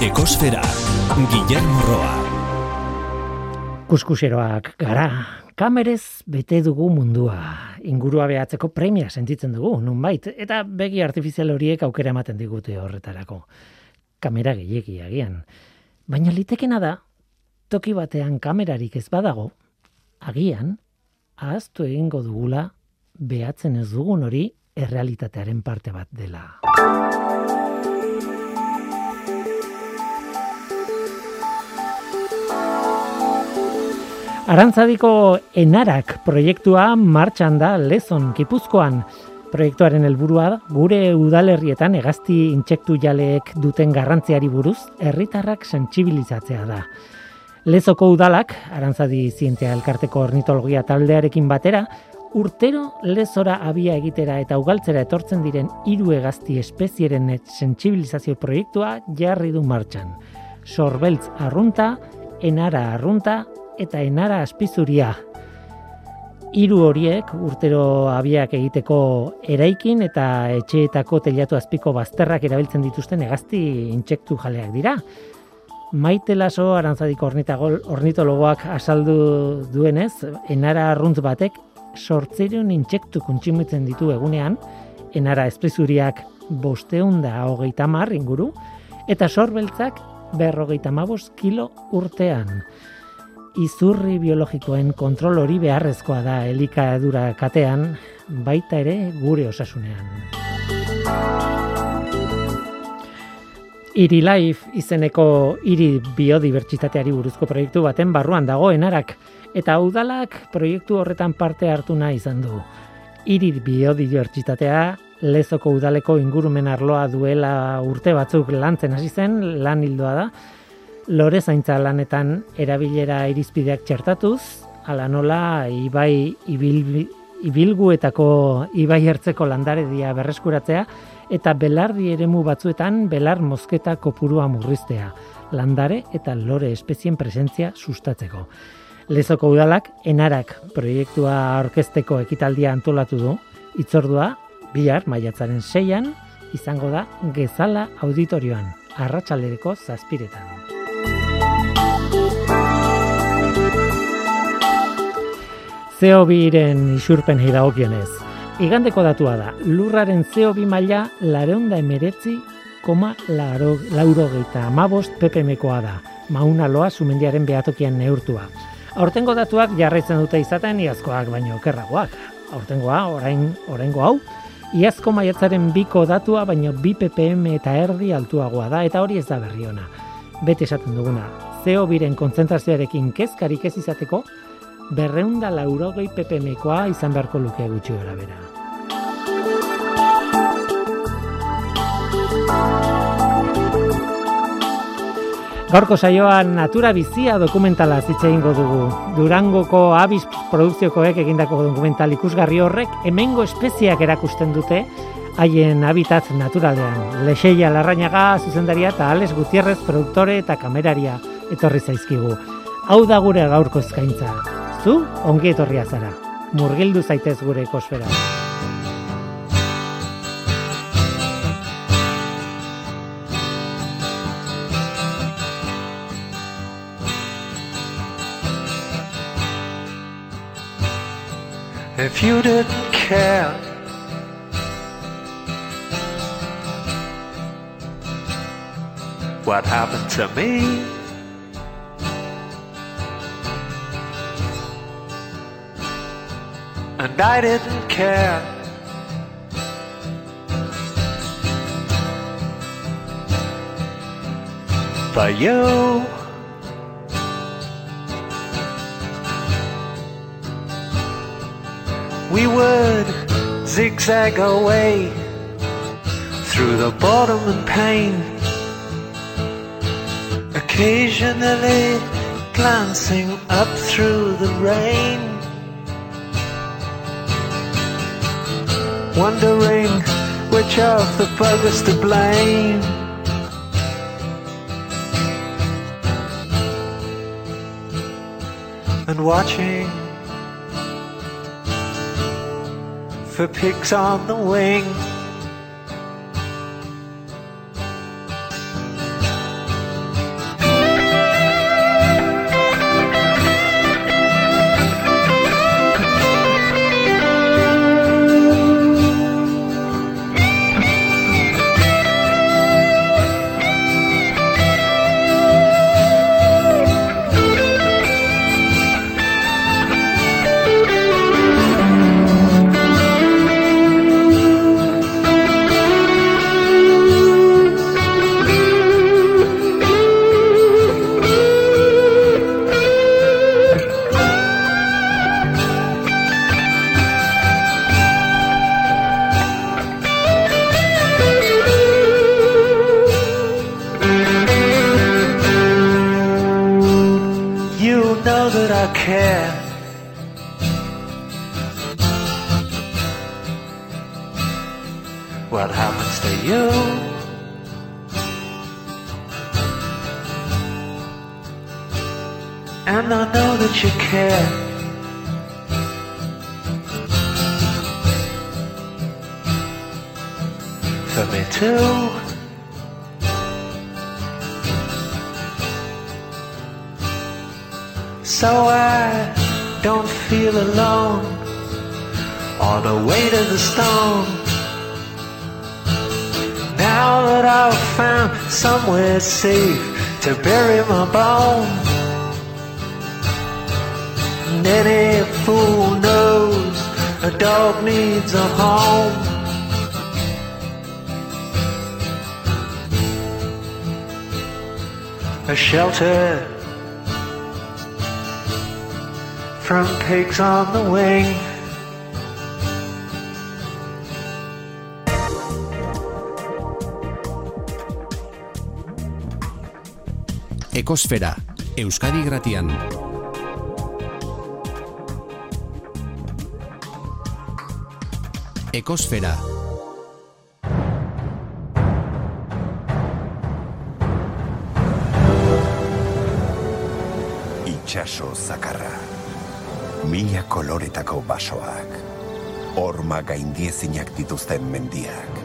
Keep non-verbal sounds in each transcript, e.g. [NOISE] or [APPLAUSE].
Ekosfera, Guillermo Roa. Kuskuseroak gara, kamerez bete dugu mundua. Ingurua behatzeko premia sentitzen dugu, nunbait, eta begi artifizial horiek aukera ematen digute horretarako. Kamera gehiegi agian. Baina litekena da, toki batean kamerarik ez badago, agian, ahaztu egingo dugula, behatzen ez dugun hori errealitatearen parte bat dela. Arantzadiko enarak proiektua martxan da lezon kipuzkoan. Proiektuaren helburua gure udalerrietan hegazti intsektu jaleek duten garrantziari buruz herritarrak sentsibilizatzea da. Lezoko udalak, arantzadi zientzia elkarteko ornitologia taldearekin batera, urtero lezora abia egitera eta ugaltzera etortzen diren hiru hegazti espezieren sentsibilizazio proiektua jarri du martxan. Sorbeltz arrunta, enara arrunta eta enara aspizuria. Hiru horiek urtero abiak egiteko eraikin eta etxeetako telatu azpiko bazterrak erabiltzen dituzten hegazti intsektu jaleak dira. Maite laso arantzadiko ornitologoak asaldu duenez, enara arruntz batek sortzeron intsektu kuntsimitzen ditu egunean, enara esplizuriak bosteunda hogeita mar inguru, eta sorbeltzak berrogeita mabos kilo urtean izurri biologikoen kontrol hori beharrezkoa da elikadura katean, baita ere gure osasunean. Iri Life izeneko iri biodibertsitateari buruzko proiektu baten barruan dagoenarak eta udalak proiektu horretan parte hartu nahi izan du. Iri biodibertsitatea lezoko udaleko ingurumen arloa duela urte batzuk lantzen hasi zen, lan hildoa da, lore zaintza lanetan erabilera irizpideak txertatuz, ala nola ibai ibil, ibilguetako ibai hartzeko landare dia berreskuratzea, eta belardi eremu batzuetan belar mozketa kopurua murriztea, landare eta lore espezien presentzia sustatzeko. Lezoko udalak enarak proiektua orkesteko ekitaldia antolatu du, itzordua, bihar, maiatzaren seian, izango da gezala auditorioan, arratsaldereko zazpiretan. CO2-ren isurpen dagokionez. Igandeko datua da, lurraren CO2 maila lareunda emeretzi koma laurogeita amabost ppmkoa da, mauna loa sumendiaren behatokian neurtua. Aurtengo datuak jarraitzen dute izaten iazkoak baino okerragoak. Aurtengoa, orain, oraingo hau, iazko maiatzaren biko datua baino bi ppm eta erdi altuagoa da, eta hori ez da berri ona. Bete esaten duguna, CO2-ren kontzentrazioarekin kezkarik ez izateko, berreunda laurogei ppmkoa izan beharko luke gutxi gara bera. Gaurko saioan natura bizia dokumentala zitze ingo dugu. Durangoko abiz produkziokoek egindako dokumental ikusgarri horrek hemengo espeziak erakusten dute haien habitat naturalean. Lexeia Larrañaga zuzendaria eta Alex Gutierrez produktore eta kameraria etorri zaizkigu. Hau da gure gaurko eskaintza. Zu, ongi etorria zara. Murgildu zaitez gure ekosfera. If you didn't care What happened to me? And I didn't care. For you we would zigzag away through the bottom and pain, occasionally glancing up through the rain. Wondering which of the buggers to blame. And watching for pigs on the wing. Needs a home. A shelter from pigs on the wing. Ekosfera, Euskadi Gratian. Ekosfera. Itxaso zakarra. Mila koloretako basoak. Horma gaindiezinak dituzten mendiak.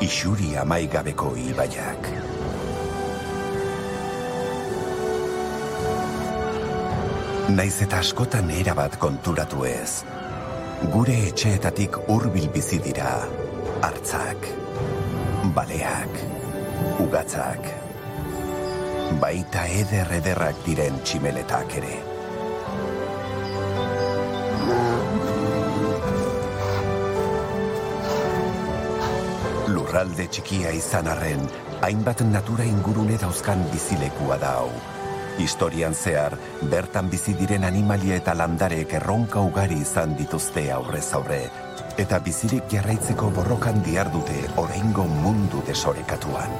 Isuri amaigabeko ibaiak. Naiz eta askotan erabat konturatu ez. Gure etxeetatik hurbil bizi dira. Hartzak. Baleak. Ugatzak. Baita eder ederrak diren tximeletak ere. Lurralde txikia izan arren, hainbat natura ingurune dauzkan bizilekua da hau. Historian zehar, bertan bizi diren animalia eta landareek erronka ugari izan dituzte aurrez aurre, eta bizirik jarraitzeko borrokan diardute oraingo mundu desorekatuan.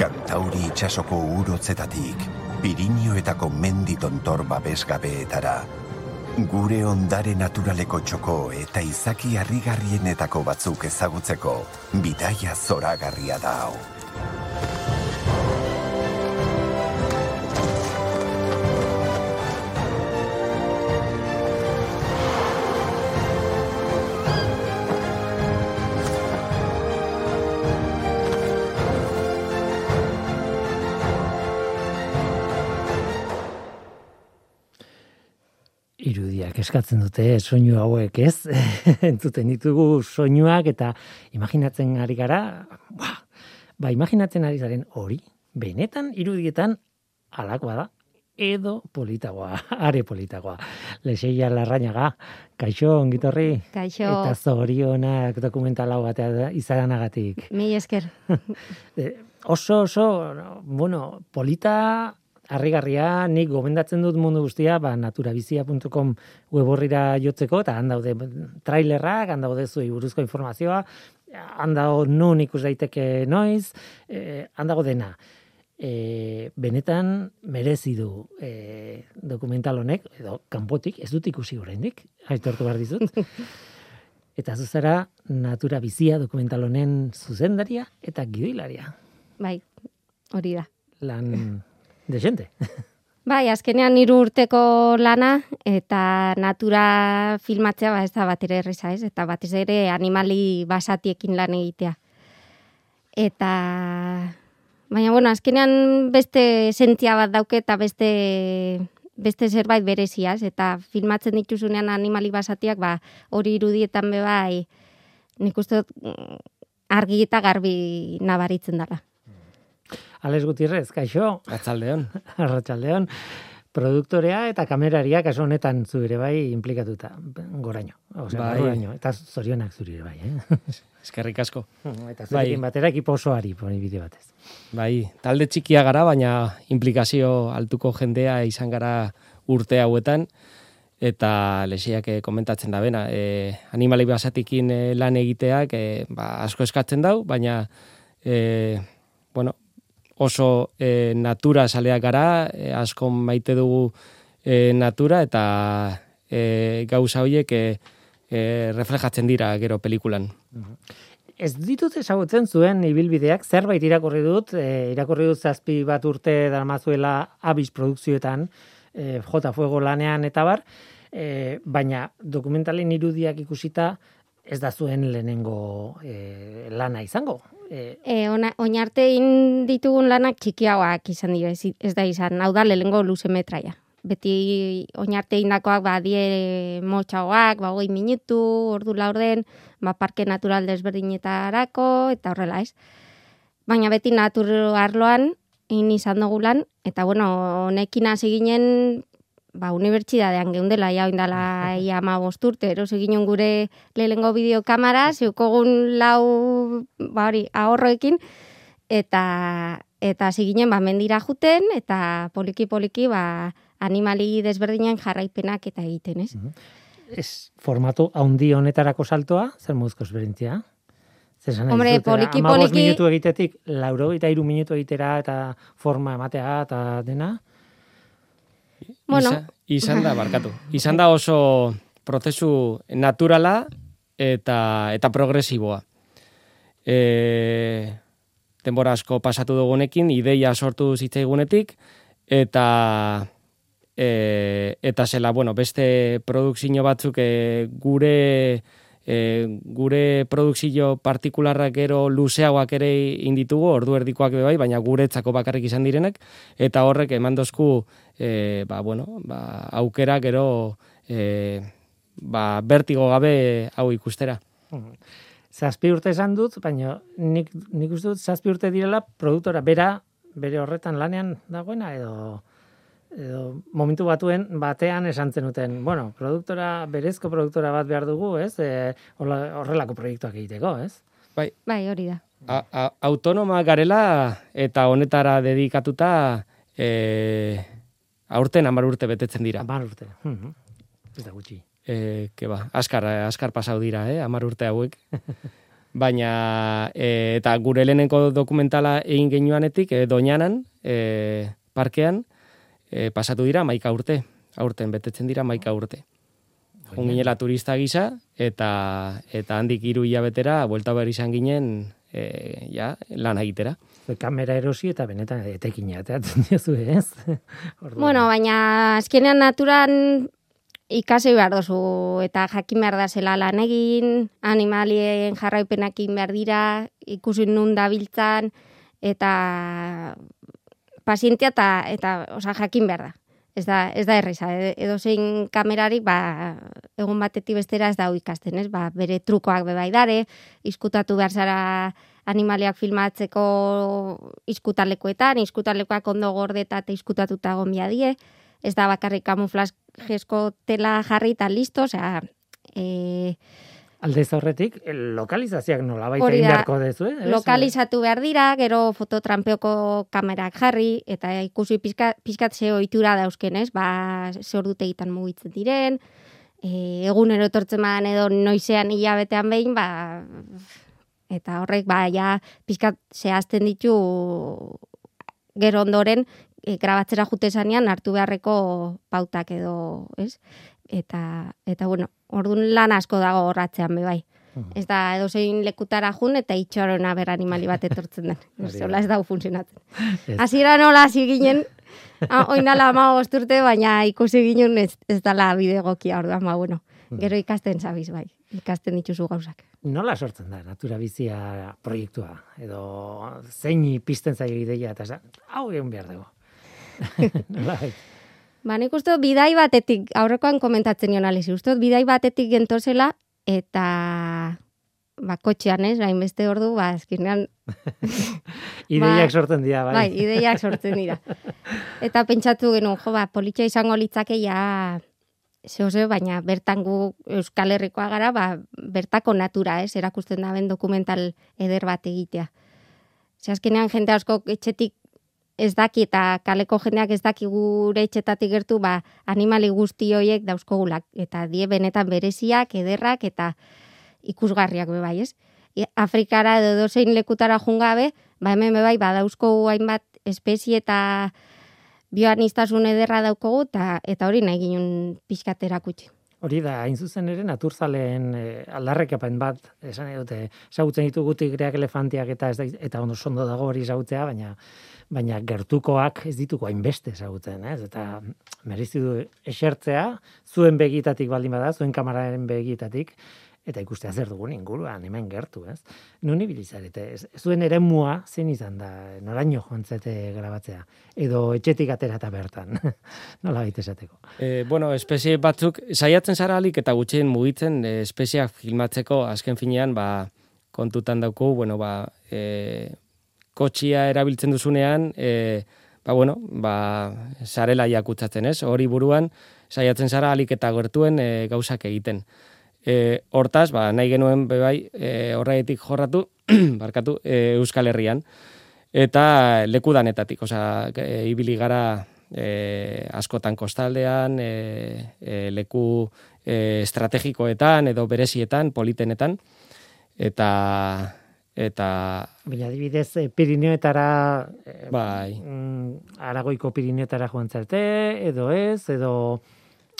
Kantauri itxasoko urotzetatik, Pirinioetako mendi tontor babesgabeetara, gure ondare naturaleko txoko eta izaki harrigarrienetako batzuk ezagutzeko, bidaia zoragarria da hau. Eskatzen dute soinu hauek, ez? [LAUGHS] Entzuten ditugu soinuak eta imaginatzen ari gara, ba, ba imaginatzen ari zaren hori, benetan irudietan alakoa da, edo politagoa, [LAUGHS] are politagoa. Lexeia larrañaga, kaixo, ongitorri? Kaixo. Eta zorionak dokumental hau batea izanagatik. Mi esker. [LAUGHS] Eh, oso, oso, bueno, polita harrigarria, nik gomendatzen dut mundu guztia, ba, naturabizia.com web horrira jotzeko, eta han daude trailerrak, han daude zuei buruzko informazioa, han dago nun ikus daiteke noiz, eh, han dago dena. E, benetan merezi du e, dokumental honek, edo kanpotik, ez dut ikusi oraindik, aitortu behar dizut. [LAUGHS] Eta zuzara, natura bizia dokumental honen zuzendaria eta gidoilaria. Bai, hori da. Lan desente. Bai, azkenean hiru urteko lana eta natura filmatzea ba ez da bat ere erreza, ez? Eta batez ere animali basatiekin lan egitea. Eta baina bueno, azkenean beste esentzia bat dauke eta beste beste zerbait bereziaz eta filmatzen dituzunean animali basatiak ba hori irudietan be bai nik uste mm, argi eta garbi nabaritzen dela. Alex Gutierrez, kaixo, Atzaldeon. [LAUGHS] arratsaldeon, produktorea eta kameraria kaso honetan zu ere bai implikatuta, goraino. Osea, Bai. goraino, eta zorionak zuri ere bai, eh? [LAUGHS] Eskerrik asko. eta zurekin Bai. batera ekipo osoari, poni bide batez. Bai, talde txikia gara, baina implikazio altuko jendea izan gara urte hauetan. eta lesiak eh, komentatzen da bena, e, animali basatikin e, lan egiteak e, ba, asko eskatzen dau, baina e, bueno, oso e, natura saleak gara, e, asko maite dugu e, natura eta e, gauza horiek e, e, reflejatzen dira gero pelikulan. Ez ditut ezagutzen zuen ibilbideak, zerbait irakurri dut, e, irakurri dut zazpi bat urte darmazuela abis produkzioetan, e, Jota Fuego lanean eta bar, e, baina dokumentalen irudiak ikusita ez da zuen lehenengo e, lana izango. E, E, ona, oinarte egin ditugun lanak txikiagoak izan dira, ez, ez da izan, hau da lehengo luze metraia. Beti oinarte egindakoak ba, die motxagoak, ba, hogei minutu, ordu laurden, ba, parke natural desberdinetarako, eta horrela ez. Baina beti natur arloan, egin izan dugu lan, eta bueno, honekin hasi ginen, ba, unibertsitatean geundela, ja, oindala, [LAUGHS] ia ama bosturte, erosi ginen gure lehengo bideokamara, zeukogun lau, ba, hori, ahorroekin, eta eta hasi ginen ba mendira juten eta poliki poliki ba animali desberdinen jarraipenak eta egiten, ez? ez formatu haundi honetarako saltoa, zer muzko ezberdintzia? Zer esan nahi Hombre, dizut, poliki, poliki- minutu egitetik, lauro eta iru minutu egitera eta forma ematea eta dena. Bueno. Izan, izan da, barkatu. Izan da oso prozesu naturala eta eta progresiboa. E, denbora asko pasatu dugunekin, ideia sortu zitzaigunetik, eta e, eta zela, bueno, beste produkzio batzuk e, gure e, gure produkzio partikularrak gero luzeagoak ere inditugu, ordu erdikoak be bai, baina guretzako bakarrik izan direnak, eta horrek eman dozku e, ba, bueno, ba, aukera gero e, ba, bertigo gabe hau ikustera. Zazpi urte esan dut, baina nik, nik uste dut zazpi urte direla produktora bera, bere horretan lanean dagoena edo edo momentu batuen batean esan zenuten, bueno, produktora, berezko produktora bat behar dugu, ez? E, horrelako proiektuak egiteko, ez? Bai, Bai, hori da. a, a, autonoma garela eta honetara dedikatuta e, aurten hamar urte betetzen dira. Hamar urte. Mhm. Ez da gutxi. E, ke ba, askar, askar pasau dira, eh, hamar urte hauek. [LAUGHS] Baina, e, eta gure lehenenko dokumentala egin genuanetik, e, doñanan, e, parkean, e, pasatu dira maika urte. Aurten betetzen dira maika urte. Junginela turista gisa, eta, eta handik hiru hilabetera, buelta behar izan ginen, e, ja, lan egitera. Kamera erosi eta benetan etekina ateatzen [LAUGHS] diozu, ez? Bueno, baina azkenean naturan ikasi behar dozu eta jakin behar da zela lan egin, animalien jarraipenak egin behar dira, ikusi nun dabiltzan, eta pazientia eta, eta osa, jakin behar da. Ez da, ez da erreza, edo zein kamerari, ba, egun batetik bestera ez da ikasten, ez? Ba, bere trukoak bebai dare, izkutatu behar zara animaliak filmatzeko izkutalekuetan, izkutalekoak ondo gordeta eta izkutatuta egon die, ez da bakarrik kamuflazjesko tela jarri eta listo, osea, e, Aldez horretik, eh, lokalizazioak nolabait Hori egin da, beharko dezu, eh? Ez? lokalizatu behar dira, gero fototrampeoko kamerak jarri, eta ikusi pizka, pizkat ze ohitura dauzken, ez? Ba, ze ordutegitan mugitzen diren, e, egunero etortzen badan edo noizean hilabetean behin, ba, eta horrek, ba, ja, pizkat zehazten ditu gero ondoren, e, grabatzera jute zanean hartu beharreko pautak edo, ez? Eta, eta bueno, orduan lan asko dago horratzean be bai. Ez da edozein lekutara jun eta itxarona ber animali bat etortzen den. [LAUGHS] Zola ez dau funtzionatzen. Hasiera nola hasi ginen, oindala ama urte, baina ikusi ginen ez, ez dala bide egokia orduan, ba, bueno. Gero ikasten zabiz bai, ikasten dituzu gauzak. Nola sortzen da natura bizia proiektua? Edo zein pizten zaio ideia eta hau egon behar dugu. [LAUGHS] Ba, nik uste bidai batetik, aurrekoan komentatzen nion alizi, uste bidai batetik gentozela, eta ba, kotxean ez, hainbeste ordu, ba, azkenean, [LAUGHS] Ideiak Ba, sortzen dira, bai. bai, ideiak sortzen dira. [LAUGHS] Eta pentsatu genuen, jo, ba, politxa izango litzake ja, zeo, baina bertan gu Euskal Herrikoa gara, ba, bertako natura, ez, erakusten da dokumental eder bat egitea. Ze azkenean jente asko etxetik ez daki eta kaleko jendeak ez daki gure etxetatik gertu, ba, animali guzti horiek dauzkogulak. Eta die benetan bereziak, ederrak eta ikusgarriak be bai, ez? Afrikara edo dozein lekutara jungabe, ba hemen be bai, ba, dauzkogu hainbat espezie eta bioanistasun ederra daukogu, eta, eta hori nahi ginen pixkat erakutsi. Hori da, hain zuzen ere, naturzaleen e, aldarrekapen bat, esan dute, ezagutzen ditugu tigreak, elefantiak eta ez da, eta ondo sondo dago hori ezagutzea, baina baina gertukoak ez dituko hainbeste ezagutzen, ez? Eta merezi du esertzea, zuen begitatik baldin bada, zuen kamararen begitatik, eta ikustea zer dugun inguruan, hemen gertu, ez? Nun ibili zarete, ez- zuen eremua zein izan da, noraino joantzete grabatzea, edo etxetik atera eta bertan, [LAUGHS] nola baita esateko. E, bueno, espezie batzuk, saiatzen zara alik eta gutxien mugitzen e, espeziak filmatzeko azken finean, ba, kontutan dauko, bueno, ba, e, kotxia erabiltzen duzunean, e, ba, bueno, ba, sarela jakutzatzen, ez? Hori buruan, saiatzen zara alik eta gertuen e, gauzak egiten. E, hortaz, ba, nahi genuen bebai, e, horregetik jorratu, [CLEARS THROAT] barkatu, e, Euskal Herrian, eta leku danetatik, osea, e, ibili gara e, askotan kostaldean, e, e, leku e, estrategikoetan edo berezietan, politenetan, eta eta Baina adibidez, eh, Pirineoetara, eh, bai, mm, Aragoiko Pirineoetara joan zarte, edo ez, edo...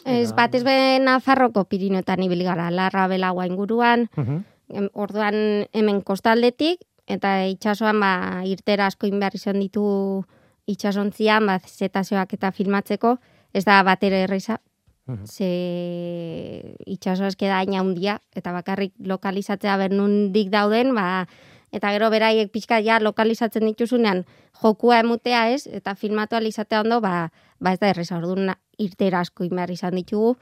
Ez batez be Nafarroko Pirineotan ibili gara, larra belagoa inguruan, Mhm. em, orduan hemen kostaldetik, eta itsasoan ba, irtera asko inbehar izan ditu itsasontzian, ba, zetazioak eta filmatzeko, ez da batera erreza, Mhm. ze itsaso eske da hain handia eta bakarrik lokalizatzea bernundik dauden, ba, eta gero beraiek pixka ja lokalizatzen dituzunean jokua emutea ez, eta filmatu ahal izatea ondo, ba, ba ez da erreza, orduan irtera asko inbehar izan ditugu,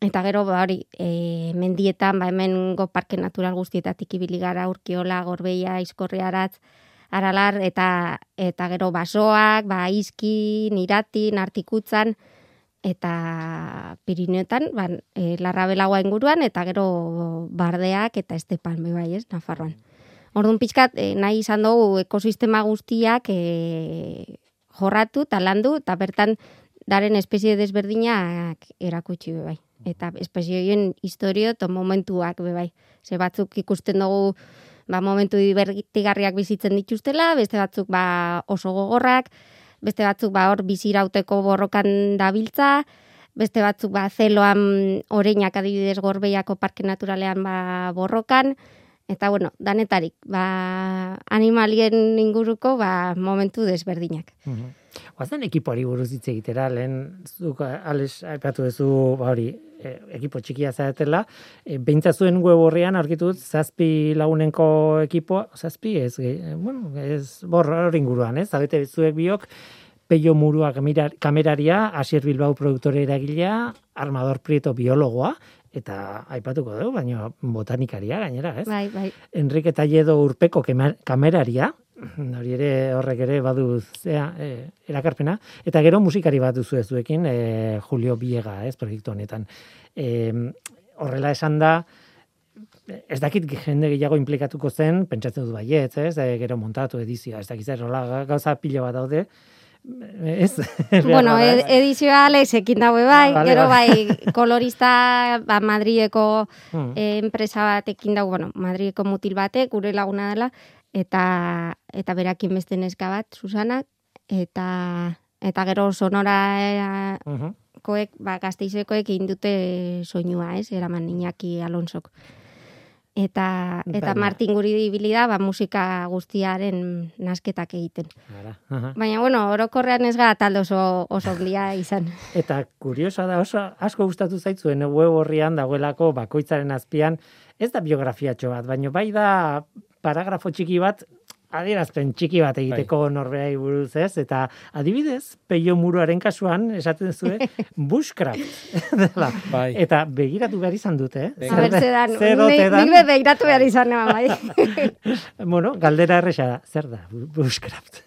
Eta gero, ba, hori, e, mendietan, ba, hemen go parke natural guztietatik ibili gara, urkiola, gorbeia, izkorriaratz, aralar, eta, eta gero basoak, ba, izki, niratin, artikutzan, eta Pirineotan, ba, e, larra belagoa inguruan, eta gero bardeak eta estepan, bai, ez, Nafarroan. Orduan pixkat, e, nahi izan dugu ekosistema guztiak e, jorratu, talandu, eta bertan daren espezie desberdinak erakutsi be bai. Eta espezie horien historio eta momentuak be bai. Ze batzuk ikusten dugu ba, momentu divertigarriak bizitzen dituztela, beste batzuk ba, oso gogorrak, beste batzuk ba, hor bizirauteko borrokan dabiltza, beste batzuk ba, zeloan oreinak adibidez gorbeiako parke naturalean ba, borrokan, eta bueno, danetarik, ba, animalien inguruko ba, momentu desberdinak. Mhm. Guazen ekipoari buruz hitz egitera, lehen zuk ales aipatu duzu ba hori, e, ekipo txikia zaretela, e, behintzat zuen web horrian aurkitu zazpi lagunenko ekipoa, zazpi ez, ge- bueno, ez bor hori inguruan, ez? Zabete zuek biok, Peio Murua kamera- kameraria, Asier Bilbao produktore eragilea, Armador Prieto biologoa, eta aipatuko dugu, baina botanikaria gainera, ez? Bai, bai. Enrique Talledo urpeko kameraria, hori ere horrek ere badu zea, e, erakarpena, eta gero musikari bat duzu ez duekin, e, Julio Biega, ez, proiektu honetan. E, horrela esan da, ez dakit jende gehiago implikatuko zen, pentsatzen dut baietz, ez, e, gero montatu edizioa, ez dakit zer, hola gauza pilo bat daude, ez? [LAUGHS] Bueno, ed ez? edizioa Alexekin daue bai, Vale, gero bai [LAUGHS] kolorista ba, Madrileko Hmm. eh, enpresa batekin dago, bueno, Madrileko mutil batek, gure laguna dela, eta eta berakin beste neska bat, Susana, eta eta gero sonora Mhm. koek, ba, gazteizekoek egin dute soinua, ez, eraman Iñaki Alonsok. Eta, eta Baina- Martin guri ibili da, ba, musika guztiaren nasketak egiten. Ara. Baina, bueno, orokorrean ez gara talde oso, oso izan. [LAUGHS] Eta kuriosa da, oso asko gustatu zaitzuen web horrian dagoelako bakoitzaren azpian, ez da biografiatxo bat, baina bai da paragrafo txiki bat, adierazpen txiki bat egiteko norberari buruz ez, eta adibidez, peio muruaren kasuan, esaten zuen, [LAUGHS] bushcraft [LAUGHS] dela. bai. Eta begiratu behar izan dute, eh? Zedan, zer nik be begiratu behar izan, nema, bai. [LAUGHS] Bueno, galdera erresa da, zer da, bu- bushcraft?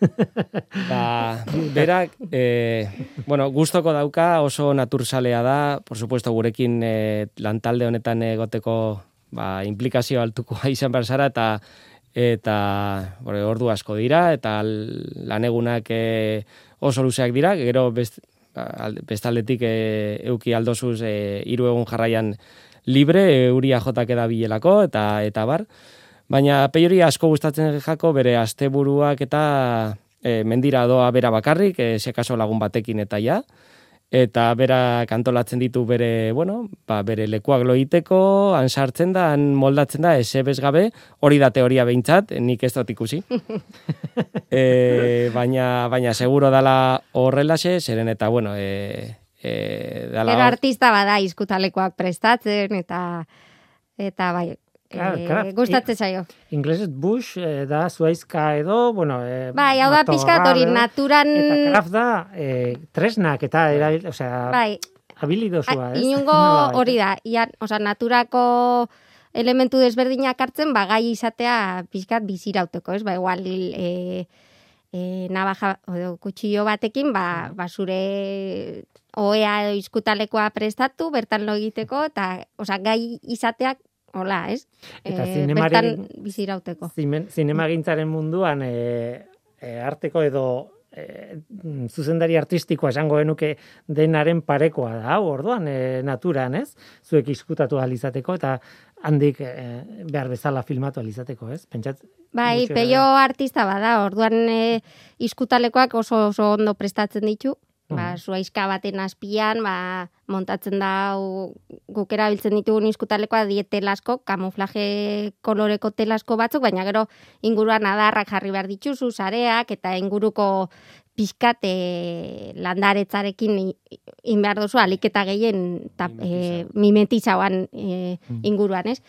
Ba, berak, e, bueno, gustoko dauka, oso naturzalea da, por supuesto, gurekin e, lantalde honetan egoteko ba, implikazio altuko izan behar zara, eta eta bore, ordu asko dira, eta lanegunak e, oso luzeak dira, gero best, al- bestaldetik e, euki aldozuz e, hiru egun jarraian libre, euria jotak edabilelako, eta eta bar. Baina peiori asko gustatzen jako bere asteburuak eta e, mendira doa bera bakarrik, e, sekaso lagun batekin eta ja. Eta bera kantolatzen ditu bere, bueno, ba, bere lekuak loiteko, han sartzen da, han moldatzen da, esebez gabe, hori da teoria behintzat, nik ez dut ikusi. [LAUGHS] e, baina, baina seguro dala horrelaxe, zeren eta, bueno, e, e, dala... Gero artista bada izkutalekoak prestatzen, eta eta bai, Claro, claro. gustatzen zaio. Inglesez bush eh, da zuaizka edo, bueno... Eh, Bai, hau da pixkat hori naturan... Eta craft da eh, tresnak eta erabil, osea, Bai, habilidosua, ez? inungo [LAUGHS] hori da, ian, osea, naturako elementu desberdinak hartzen, ba, gai izatea pixkat bizirauteko, ez? Ba, igual, e, e, navaja, edo kutsillo batekin, ba, ba zure oea edo izkutalekoa prestatu, bertan lo egiteko, eta, osea, gai izateak, hola, ez? Eta Eh, zinemari- bertan bizirauteko. Zinemagintzaren munduan e, e, arteko edo e, zuzendari artistikoa esango genuke denaren parekoa da, hau orduan e, naturan, ez? Zuek izkutatu ahal izateko eta handik e, behar bezala filmatu ahal izateko, ez? Pentsat, Bai, peio artista bada, orduan e, izkutalekoak oso oso ondo prestatzen ditu. Ba, zuaizka baten azpian, ba, montatzen da guk erabiltzen ditugun izkutalekoa dietelasko, kamuflaje koloreko telasko batzuk, baina gero inguruan adarrak jarri behar dituzu, sareak, eta inguruko pixkat e, landaretzarekin i- in behar duzu, aliketa gehien tap, e, mimetizauan e, inguruan, ez?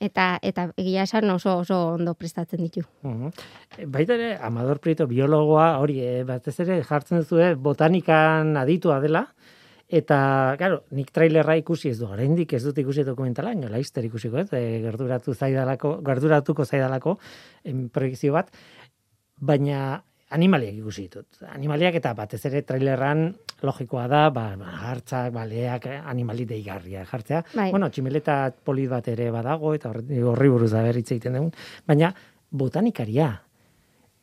Eta, eta egia esan oso oso ondo prestatzen ditu. Mhm. Baita ere, Amador Prieto biologoa, hori, e, batez ere jartzen duzu, eh, botanikan aditua dela, eta, claro, nik trailerra ikusi ez du, oraindik ez dut ikusi dokumentala, ino laizter ikusiko, ez, e, gerduratu zaidalako, gerduratuko zaidalako em, proiekzio bat, baina animaliak ikusi ditut. Animaliak eta batez ere trailerran logikoa da, ba, ba hartzak, baleak, animali deigarria jartzea. Bai. Bueno, tximeleta polit bat ere badago, eta horri, horri buruz da berritze egiten dugun, baina botanikaria,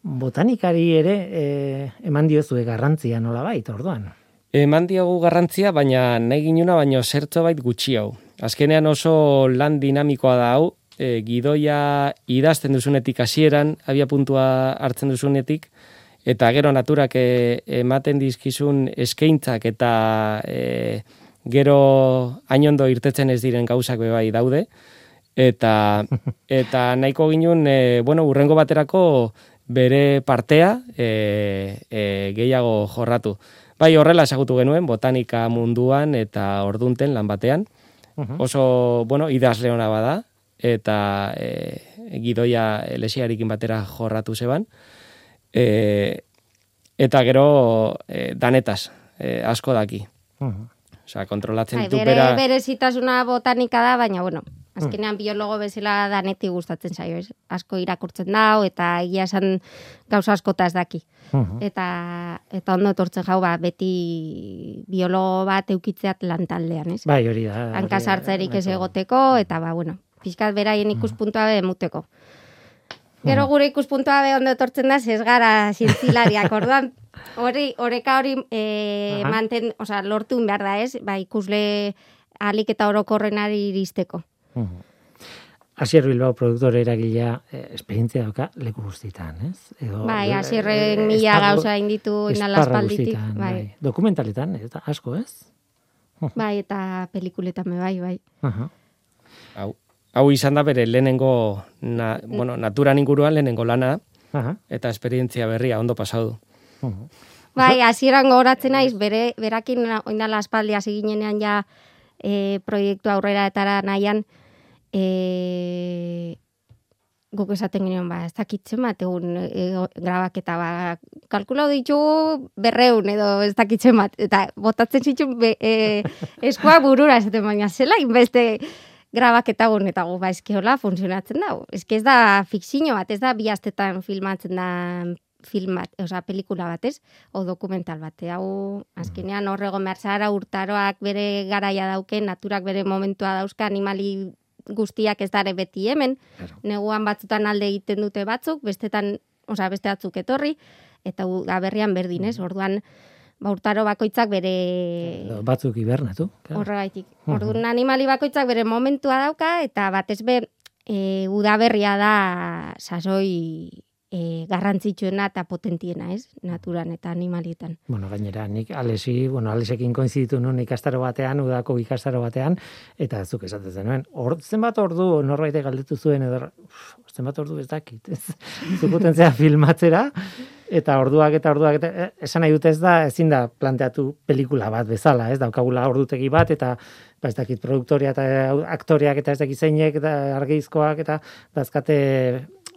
botanikari ere eh, eman diozue garrantzia nola bait, orduan. Eman diogu garrantzia, baina nahi ginuna, baino zertzo bait gutxi hau. Azkenean oso lan dinamikoa da hau, e, gidoia idazten duzunetik hasieran, abia puntua hartzen duzunetik, eta gero naturak e, ematen dizkizun eskaintzak eta e, gero hainondo irtetzen ez diren gauzak be bai daude, eta, [LAUGHS] eta nahiko ginun, e, bueno, urrengo baterako bere partea e, e, gehiago jorratu. Bai, horrela ezagutu genuen, botanika munduan eta ordunten lan batean. Oso, bueno, idazle ona bada, eta e, gidoia lesiarekin batera jorratu zeban. E, eta gero e, danetaz, e, asko daki. Mhm. Osea, kontrolatzen Bai, ditu bere, bera... berezitasuna botanika da, baina, bueno, azkenean biologo bezala daneti gustatzen zaio, ez? Asko irakurtzen dau, eta egia esan gauza askotaz daki. Mhm. Eta, eta ondo etortzen jau, ba, beti biologo bat eukitzeat lantaldean, ez? Bai, hori da. Hanka hori da, sartzerik ez egoteko, eta ba, bueno, pixkat beraien ikuspuntua be emuteko. Gero gure ikuspuntua be ondo etortzen da, ez gara zintzilariak, [LAUGHS] orduan, hori, oreka hori e, Aha. manten, osea, lortu behar da, ez? Ba, ikusle alik eta orokorrenari iristeko. Asier Bilbao produktore eragilea eh, esperientzia dauka leku guztietan, ez? Edo, Bai, eh, hasierren mila esparru- gauza inditu inala esparru aspalditik, guztietan, bai. Dokumentaletan, eta asko, ez? Bai, eta pelikuletan be bai, bai. Aha. Hau, hau izan da bere lehenengo, na, bueno, naturan inguruan lehenengo lana, Aha. eta esperientzia berria ondo pasau du. Bai, hasieran gogoratzen naiz, bere, berakin oindala aspaldi hasi ginenean ja e, proiektu aurrera etara nahian, e, guk esaten ginean, ba, ez dakitzen bat, egun e, grabaketa, ba, kalkulau ditu berreun, edo ez dakitzen bat, eta botatzen zituen be, e, eskua burura, esaten baina zela, inbeste grabaketa egun, eta gu, ba, eske hola funtzionatzen da. Eske ez da fikzio bat, ez da bi astetan filmatzen da film bat, osea, pelikula bat, ez? O dokumental bat. E, Hau, azkenean horrego behar zara urtaroak bere garaia dauke, naturak bere momentua dauzka, animali guztiak ez dare beti hemen, Claro. neguan batzutan alde egiten dute batzuk, bestetan, osea, beste batzuk etorri, eta udaberrian berdin, ez? Orduan, ba, urtaro bakoitzak bere Batzuk hibernatu. claro. horregaitik. Orduan animali bakoitzak bere momentua dauka eta batez be e, udaberria da sasoi e, garrantzitsuena eta potentiena, ez? Naturan eta animalietan. Bueno, gainera, nik alesi, bueno, alesekin koinziditu nun ikastaro batean, udako ikastaro batean, eta zuk esaten zenuen, or, zenbat ordu norbait galdetu zuen, edo, uf, zenbat ordu ez dakit, ez? [LAUGHS] Zukuten zea filmatzera, eta orduak eta orduak, eta, eh, esan nahi dute ez da, ezin da planteatu pelikula bat bezala, ez, daukagula ordutegi bat, eta ba, ez dakit, produktoria eta aktoreak eta ez dakit zeinek, eta argizkoak, eta dazkate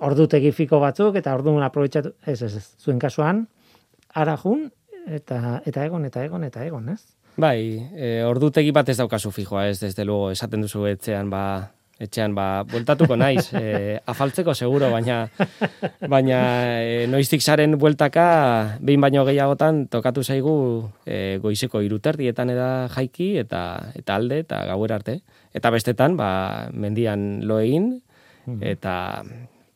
ordutegi fiko batzuk, eta orduan aprobetxatu, ez, ez, ez, zuen kasuan, ara jun, eta, eta egon, eta egon, eta egon, ez? Bai, e, ordutegi bat ez daukazu fijoa, ez, desde luego, esaten duzu etxean, ba, etxean, ba, bueltatuko naiz, [LAUGHS] e, afaltzeko seguro, baina, baina e, noiztik zaren bueltaka, behin baino gehiagotan, tokatu zaigu e, goizeko iruterdietan eda jaiki, eta, eta alde, eta gauer arte. Eta bestetan, ba, mendian lo egin, eta,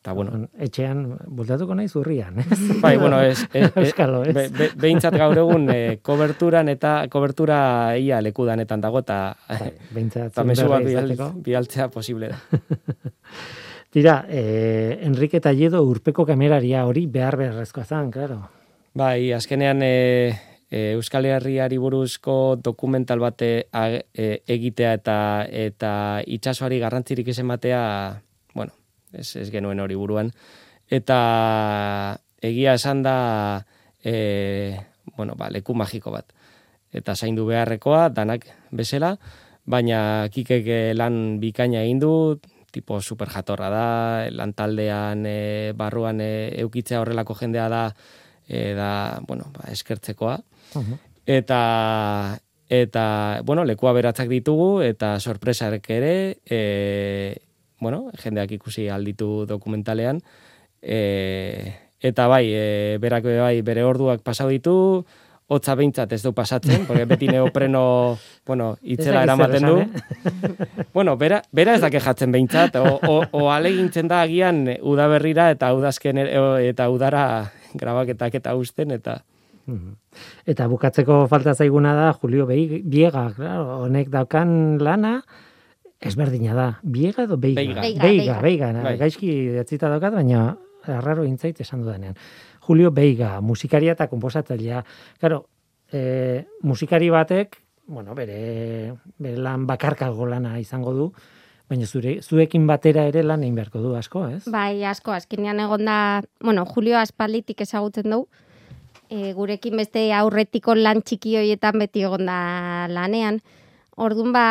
eta bueno, Etxean, bultatuko naiz urrian, ez? [LAUGHS] Bai, bueno, ez, [LAUGHS] ez, ez, be, be, behintzat gaur egun e, koberturan eta kobertura ia lekudanetan dago eta Bai, behintzat, bihal, izateko. bihaltzea posible da. [LAUGHS] Tira, eh, Enrique Talledo urpeko kameraria hori behar beharrezkoa zan, claro. Bai, azkenean e, e, Euskal Herriari buruzko dokumental bate e, egitea eta eta itsasoari garrantzirik ez ematea, bueno, ez, ez genuen hori buruan. Eta egia esan da, e, bueno, ba, leku magiko bat. Eta zaindu beharrekoa, danak bezala, baina kikek eh, lan bikaina egin du, tipo super jatorra da, lan taldean e, barruan e, eukitzea horrelako jendea da, e, da, bueno, ba, eskertzekoa. Mhm. Eta, eta, bueno, lekua beratzak ditugu, eta sorpresarek ere, e, bueno, jendeak ikusi alditu dokumentalean, e, eta bai, e, berak be bai bere orduak pasau ditu, hotza behintzat ez du pasatzen, porque beti neopreno, [LAUGHS] bueno, itzela eramaten du. esan, [LAUGHS] Bueno, bera, bera ez dake jatzen behintzat, o, o, o alegintzen da agian udaberrira eta udazken o, eta udara grabaketak eta usten, eta Mhm. Eta bukatzeko falta zaiguna da Julio Biega, claro, honek daukan lana ezberdina da. Biega edo Beiga? Beiga. Beiga, Beiga, Beiga. Beiga. Bai. Gaizki idatzita daukat, baina arraro intzait esan dudanean. Julio Beiga, musikaria eta komposatzailea. Claro, e, musikari batek, bueno, bere, bere lan bakarkago lana izango du, baina zure, zuekin batera ere lan egin beharko du asko, ez? Bai, asko, azkenean egon da, bueno, Julio aspalditik ezagutzen dugu, e, gurekin beste aurretiko lan txiki horietan beti egon da lanean. Orduan ba,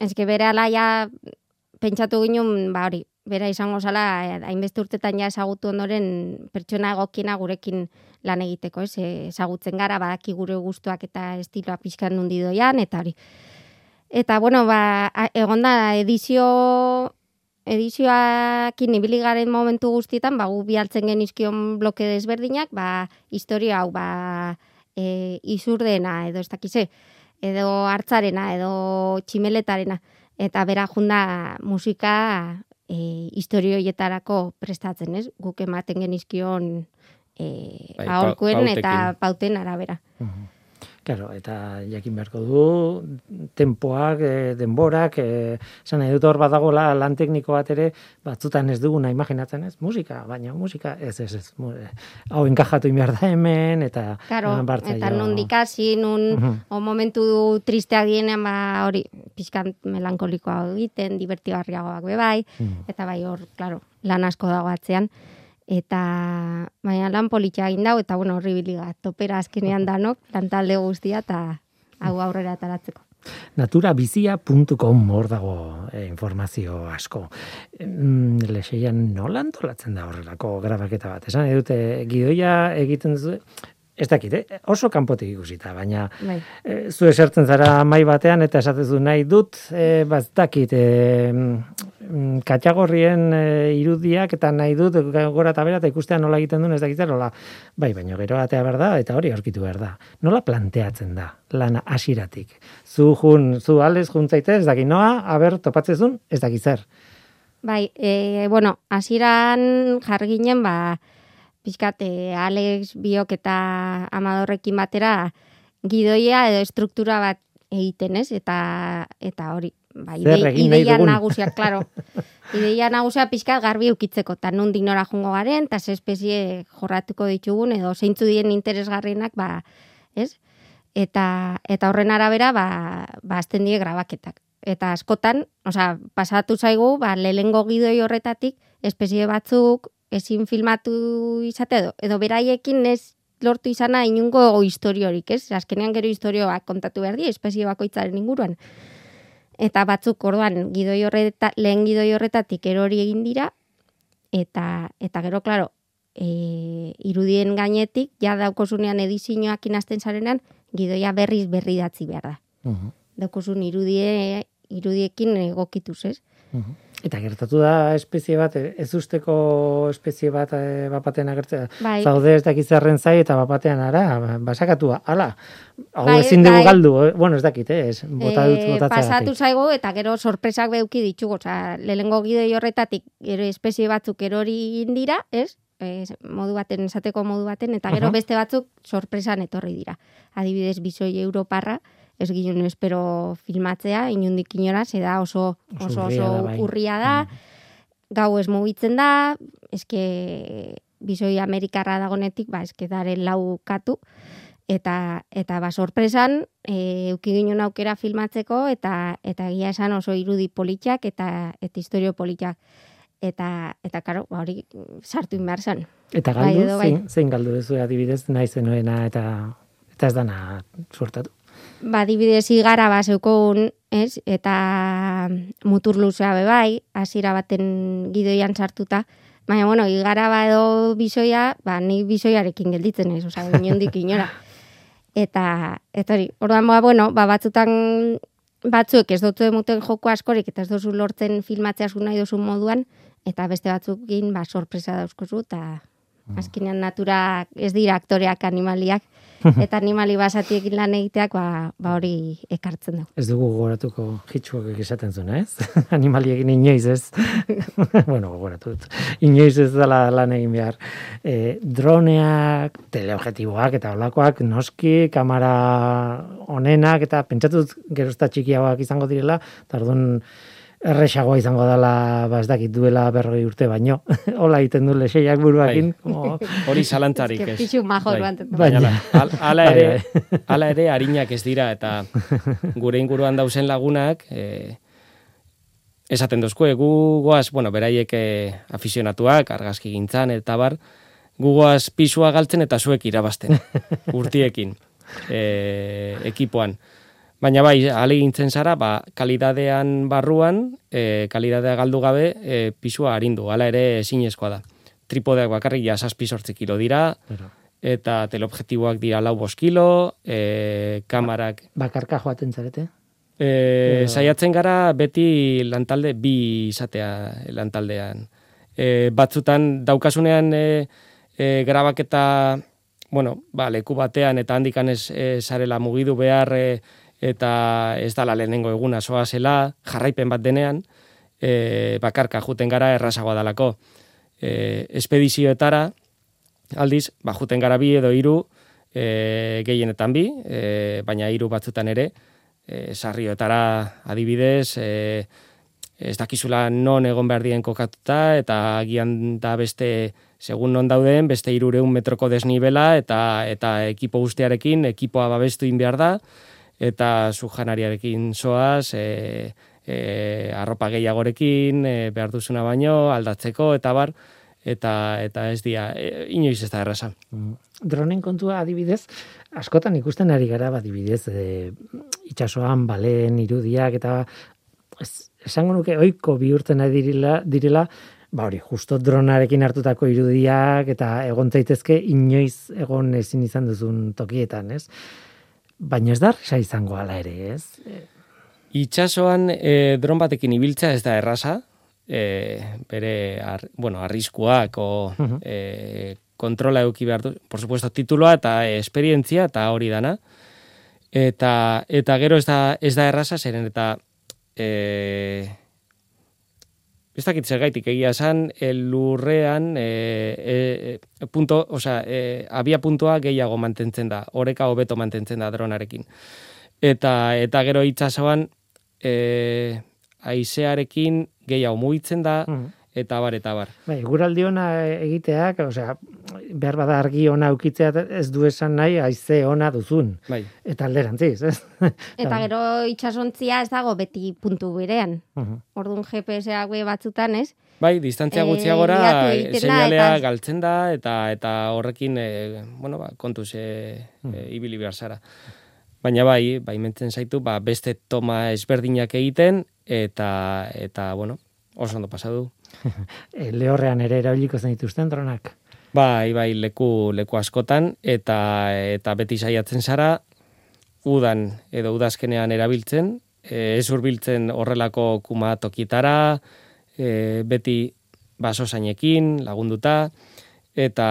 eske bere alaia pentsatu ginen, ba hori, bera izango zala, eh, hainbeste urtetan ja ezagutu ondoren pertsona egokiena gurekin lan egiteko, ez? E, ezagutzen gara, badaki gure gustuak eta estiloa pixkan nundi doian, eta hori. Eta, bueno, ba, egon da edizio edizioakin ibili garen momentu guztietan, ba, gu bialtzen genizkion bloke desberdinak, ba, historia hau, ba, e, izurdena, edo ez dakize, edo hartzarena, edo tximeletarena, eta bera junda musika e, historioietarako prestatzen, ez? Guk ematen genizkion e, Bai, aholkuen pa- eta pauten arabera. Claro, eta jakin beharko du, tempoak, e, denborak, e, esan nahi dut hor badagola lan tekniko bat ere, batzutan ez duguna imaginatzen ez, musika, baina musika, ez, ez, ez, mu- e, hau enkajatu in behar da hemen, eta Claro, behar eta zaio- nondik hasi, nun, Mhm. o momentu tristeak dienean, ba, hori, pixkan melankolikoa egiten, divertigarriagoak be bai, Mhm. eta bai hor, claro, lan asko dago atzean, eta baina lan politxa egin dau, eta bueno, horri biliga, topera azkenean danok, lan talde guztia, eta hau aurrera ataratzeko. naturabizia.com hor dago e, informazio asko. Mm, Leseian nola antolatzen da horrelako grabaketa bat? Esan nahi dute gidoia egiten duzu, ez dakit, eh? oso kanpotik ikusita, baina Bai. e, zu esertzen zara mai batean eta esatezu nahi dut, e, bat dakit, e, katxagorrien e, irudiak eta nahi dut gora eta bera eta ikustea nola egiten duen ez dakit nola, bai, baina gero atea behar da eta hori aurkitu behar da. Nola planteatzen da, lana hasiratik. Zu jun, zu aldez juntzaite ez dakit noa, aber topatzezun ez dakit zer. Bai, e, bueno, hasieran jarginen, ba, pixkat, e, Alex, Biok eta Amadorrekin batera, gidoia edo estruktura bat egiten, ez? Eta, eta hori, ba, ide, [LAUGHS] ideia nagusia, klaro. ideia nagusia pixkat garbi ukitzeko, eta nondik nora jungo garen, eta ze espezie jorratuko ditugun, edo zeintzu dien interesgarrienak, ba, ez? Eta, eta horren arabera, ba, ba azten die grabaketak. Eta askotan, osea, pasatu zaigu, ba, lehengo gidoi horretatik, espezie batzuk ezin filmatu izate edo, edo beraiekin ez lortu izana inungo historiorik, ez? Azkenean gero historioak kontatu behar di, espezie bakoitzaren inguruan. Eta batzuk orduan gidoi horreta, lehen gidoi horretatik erori egin dira, eta, eta gero, klaro, e, irudien gainetik, ja daukosunean edizioak inazten zarenan, gidoia berriz berri datzi behar da. Daukosun irudie, irudiekin egokituz, ez? Eta gertatu da espezie bat, ez usteko espezie bat e, bapatean agertzea. Bai. Zaude ez dakiz zerren zai eta bapatean ara, basakatua, ala. Hau Bai, ezin dugu bai. galdu, eh? bueno, ez dakit, eh? ez, bota dut botatzea. pasatu zaigu eta gero sorpresak beuki ditugu, osea, lehengo gidoi horretatik gero espezie batzuk erori egin dira, ez? Eh, modu baten, esateko modu baten, eta gero Aha. beste batzuk sorpresan etorri dira. Adibidez, bizoi europarra, ez ginen espero filmatzea, inundik inora, ze da oso Oso oso, oso bai. urria da, gau ez mugitzen da, eske bizoi amerikarra dagonetik, ba, eske daren lau katu, eta eta ba sorpresan e, euki ginen aukera filmatzeko eta eta egia esan oso irudi politak eta eta historio politak eta eta claro ba hori mm, sartu in behar zen. Eta Bai, galdu, edo bai. zein, zein galdu duzu adibidez, nahi zenuena eta eta ez dana suertatu. Ba adibidez igara ba zeukogun, ez? Eta mutur luzea be bai, hasiera baten gidoian sartuta. Baina, bueno, igara ba edo bisoia, ba, ni bisoiarekin gelditzen ez, osea, inondik inora. [LAUGHS] Eta, eta hori, orduan, ba, bueno, ba, batzutan batzuek ez dutu emuten joko askorik eta ez duzu lortzen filmatzea zu nahi duzu moduan, eta beste batzukin ba, sorpresa dauzkozu, eta azkenean natura ez dira aktoreak animaliak, [LAUGHS] eta animali basatiekin lan egiteak ba, ba hori ekartzen du. Ez dugu gogoratuko hitxuak esaten zuen, ez? [LAUGHS] Animaliekin inoiz ez. [LAUGHS] bueno, gogoratu dut. Inoiz ez dela lan egin behar. E, droneak, teleobjektiboak eta olakoak, noski, kamera onenak eta pentsatu dut gerozta txikiagoak izango direla, eta orduan erresagoa izango dela, ba ez dakit duela berroi urte baino. [LAUGHS] Hola egiten du leseiak buruakin. como- [LAUGHS] Hori zalantzarik Eske ez. pixu majo Bai. Baina- al- ala Bai, ere, [LAUGHS] ala ere harinak ez dira eta gure inguruan dauzen lagunak eh, esaten dozku, gu goaz, bueno, beraiek eh, aficionatuak, argazki gintzan eta bar, gu goaz pisua galtzen eta zuek irabazten, urtiekin, eh, ekipoan. Baina bai, ale gintzen zara, ba, kalidadean barruan, e, kalidadea galdu gabe, e, pisua arindu, hala ere ezinezkoa da. Tripodeak bakarrik ja zazpi sortzi kilo dira, eta teleobjektiboak dira lau bost kilo, e, kamarak... Bakarka joaten zarete? E, saiatzen gara beti lantalde bi izatea lantaldean. E, batzutan daukasunean e, e, grabaketa, bueno, ba, leku batean eta handikan ez e, zarela mugidu behar e, eta ez dala lehenengo eguna soa zela, jarraipen bat denean, e, bakarka juten gara errazagoa dalako. E, espedizioetara, aldiz, ba, juten gara bi edo hiru, e, gehienetan bi, e, baina hiru batzutan ere, e, sarrioetara adibidez, e, ez dakizula non egon behar dien kokatuta, eta agian da beste, segun non dauden, beste irureun metroko desnibela, eta, eta ekipo guztiarekin, ekipoa babestu in behar da, eta zu janariarekin soaz, e, e, arropa gehiagorekin, e, behar duzuna baino, aldatzeko, eta bar, eta, eta ez dia, e, inoiz ez da erraza. Dronen kontua adibidez, askotan ikusten ari gara ba, adibidez, e, itxasoan balen irudiak eta ez, esango nuke oiko bihurtzen ari direla, direla ba hori, justo dronarekin hartutako irudiak eta egon zaitezke inoiz egon ezin izan duzun tokietan, ez? Baina ez da erresa izango hala ere, ez? Itxasoan e, dron batekin ibiltzea ez da erraza, e, bere, ar, bueno, arriskuak, o, Mhm. e, kontrola euki behar du, por supuesto, tituloa eta esperientzia eta hori dana. Eta, eta gero ez da, ez da erraza, zeren eta e, ez dakit zergaitik egia esan, el lurrean e, e, punto, osea, e, abia puntua gehiago mantentzen da, oreka hobeto mantentzen da dronarekin. Eta, eta gero itsasoan e, aizearekin gehiago mugitzen da, Mhm. Eta bar, eta bar. Bai, guraldi ona egiteak, osea, behar bada argi ona ukitzea ez du esan nahi haize ona duzun. Bai, Eta alderantziz, ez? Eta gero itxasontzia ez dago beti puntu berean. Mhm. Orduan GPS haue batzutan, ez? Bai, distantzia Eh, gutxiagora da, seinalea eta- galtzen da eta eta horrekin e, bueno, ba, kontuz e, e, ibili behar zara. Baina bai, bai mentzen zaitu, ba, beste toma ezberdinak egiten eta eta bueno, oso ondo pasa du. E, [LAUGHS] lehorrean ere erabiliko zen dituzten dronak. Bai, bai, leku leku askotan eta eta beti saiatzen zara udan edo udazkenean erabiltzen, e, ez hurbiltzen horrelako kuma tokitara, e, beti basosainekin lagunduta eta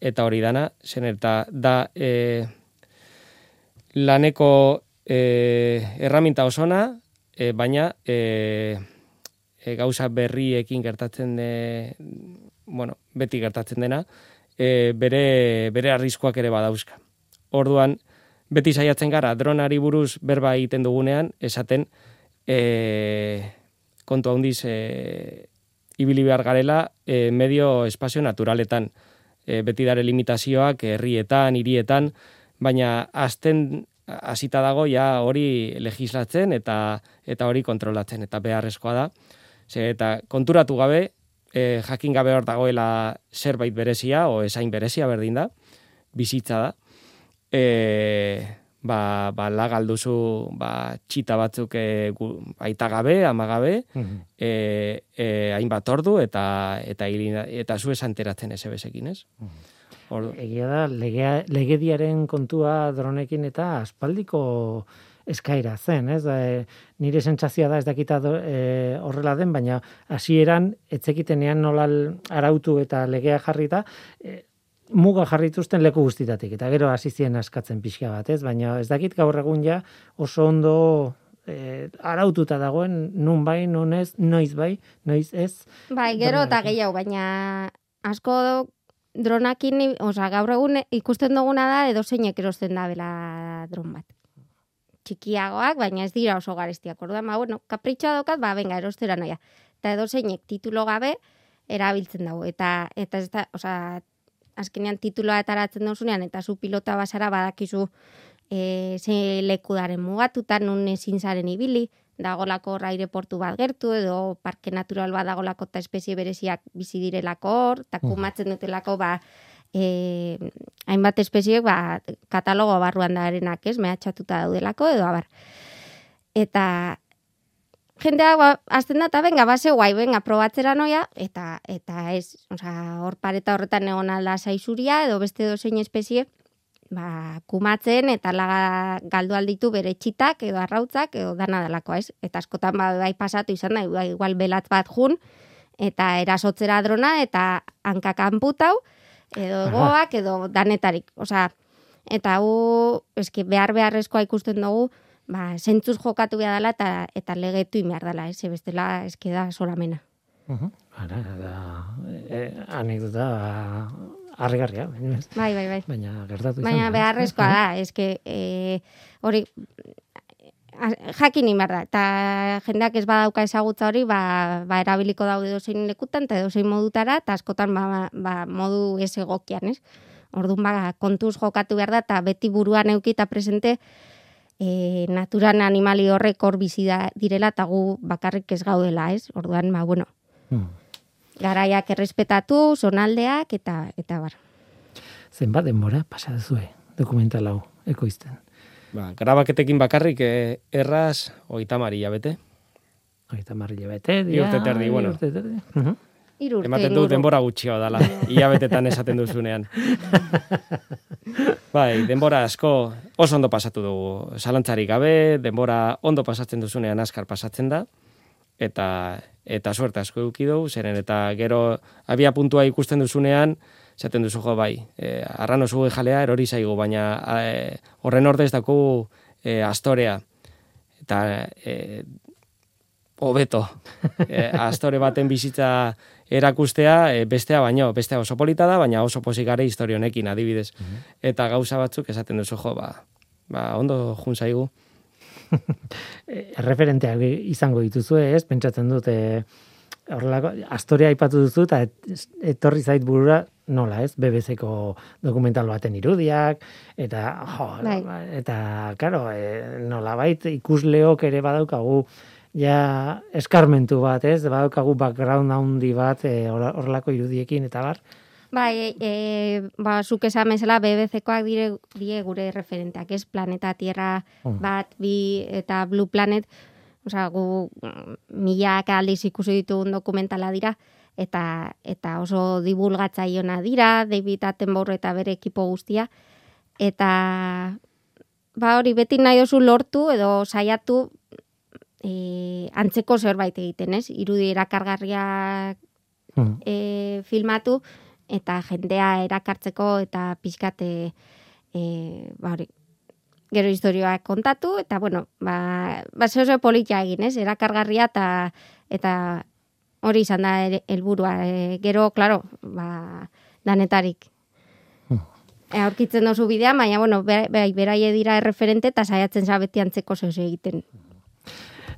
eta hori dana, zen eta da e, laneko e, erraminta osona, e, baina e, e, gauza berriekin gertatzen de, bueno, beti gertatzen dena, e, bere, bere arriskuak ere badauzka. Orduan, beti saiatzen gara dronari buruz berba egiten dugunean, esaten e, kontu handiz e, ibili behar garela e, medio espazio naturaletan. E, beti dare limitazioak herrietan, hirietan, baina azten hasita dago ja hori legislatzen eta eta hori kontrolatzen eta beharrezkoa da. Ze, eta konturatu gabe, e, jakin gabe hor dagoela zerbait berezia, o esain berezia berdin da, bizitza da. E, ba, ba lagal duzu ba, txita batzuk e, gu, aita gabe, ama gabe, Mhm. e, e, hainbat ordu eta eta hilin, eta zu esan teratzen ez ebesekin, ez? Ordu, Egia da, legea, legediaren kontua dronekin eta aspaldiko eskaira zen, ez? E, nire sentsazioa da ez dakita do, e, horrela den, baina hasieran etzekitenean nola arautu eta legea jarrita, e, muga jarrituzten leku guztitatik, eta gero hasi ziren askatzen pixka bat, ez? Baina ez dakit gaur egun ja oso ondo e, araututa dagoen nun bai, nun ez, noiz bai, noiz ez. Bai, gero eta gehiago, baina asko dronakin, oza, gaur egun ikusten duguna da edo zeinek erosten da bela dron bat. Txikiagoak, baina ez dira oso garestiak. Orduan, ba, bueno, kapritxoa dokat, ba, venga, erostera noia. Eta edo zeinek titulo gabe erabiltzen dago. Eta, eta ez da, oza, azkenean tituloa etaratzen dozunean, eta zu pilota basara badakizu e, ze lekudaren mugatutan, nun ezin zaren ibili, dagolako hor aireportu bat gertu, edo parke natural bat dagolako eta espezie bereziak bizi direlako hor, eta kumatzen dutelako, ba, e, hainbat espeziek, ba, katalogo barruan darenak, ez, mehatxatuta daudelako, edo abar. Eta jendea ba, azten da, eta venga, base guai, venga, probatzera noia, eta, eta ez, osea, hor pareta horretan egon alda zaizuria, edo beste dozein espezie, ba, kumatzen eta laga galdu alditu bere txitak edo arrautzak edo dana delakoa, ez? Eta askotan ba, bai pasatu izan da, igual, belat bat jun, eta erasotzera drona, eta hankak anputau, edo egoak, edo danetarik. Osea, eta hu, eski behar beharrezkoa ikusten dugu, ba, zentzuz jokatu behar dela eta, eta legetu behar dela, ez? Bestela, eski da solamena. Mhm. Ara, da, e, anekdota harrigarria. Bai, bai, bai. Baina gertatu izan Baina beharrezkoa da, eske eh, hori jakin behar da, eta jendeak ez badauka ezagutza hori, ba, ba erabiliko daude dozein lekutan, eta dozein modutara, eta askotan ba, ba, modu ez egokian, ez? Orduan ba, kontuz jokatu behar da, eta beti buruan eukita presente e, naturan animali horrek hor bizi direla, eta gu bakarrik ez gaudela, ez? Orduan, ba, bueno, Hmm. garaiak errespetatu, zonaldeak, eta, eta bar. Zenbat denbora pasa duzue dokumental hau ekoizten. Ba, grabaketekin bakarrik e, erraz oita maria bete. Hogeita marri bete, Bi urte eta erdi, bueno. urte eta erdi. Mhm. Hiru urte Ematen du denbora gutxio dala, [LAUGHS] hilabetetan esaten duzunean. [LAUGHS] bai, denbora asko oso ondo pasatu dugu. Zalantzarik gabe, denbora ondo pasatzen duzunean askar pasatzen da. Eta, eta suerte asko eduki dugu, zeren eta gero abia puntua ikusten duzunean, zaten duzu jo bai, e, arrano zuge jalea erori zaigu, baina e, horren ordez daku e, astorea. Eta e, hobeto, [LAUGHS] e, astore baten bizitza erakustea, e, bestea baino, bestea oso polita da, baina oso posik gare historionekin adibidez. Mhm. Eta gauza batzuk esaten duzu jo, ba, ba ondo jun zaigu. [LAUGHS] Referenteak izango dituzu, ez? Pentsatzen dute horrelako, astoria aipatu duzu eta etorri zait burura nola, ez? BBC-ko dokumental baten irudiak eta jo, bai. eta claro, e, nola bait ikusleok ere badaukagu ja eskarmentu bat, ez? Badaukagu background handi bat e, horrelako irudiekin eta bar. Bai, e, ba, zuk esan mesela BBC-koak dire, die gure referenteak, ez? Planeta Tierra mm. bat, bi eta Blue Planet, osea, gu milak aldiz ikusi ditugun dokumentala dira, eta eta oso divulgatzaiona dira, David Attenborough eta bere ekipo guztia, eta ba hori beti nahi oso lortu edo saiatu e, antzeko zerbait egiten, ez? Irudi erakargarriak hmm. e, filmatu, eta jendea erakartzeko eta pixkate e, ba hori, gero historioak kontatu, eta bueno, ba, ba zeo politia egin, ez? Erakargarria eta eta hori izan da helburua. E, gero, claro, ba, danetarik. Hmm. E, aurkitzen dozu bidea, baina, bueno, bai, beraie dira erreferente eta saiatzen zabeti antzeko zeu egiten.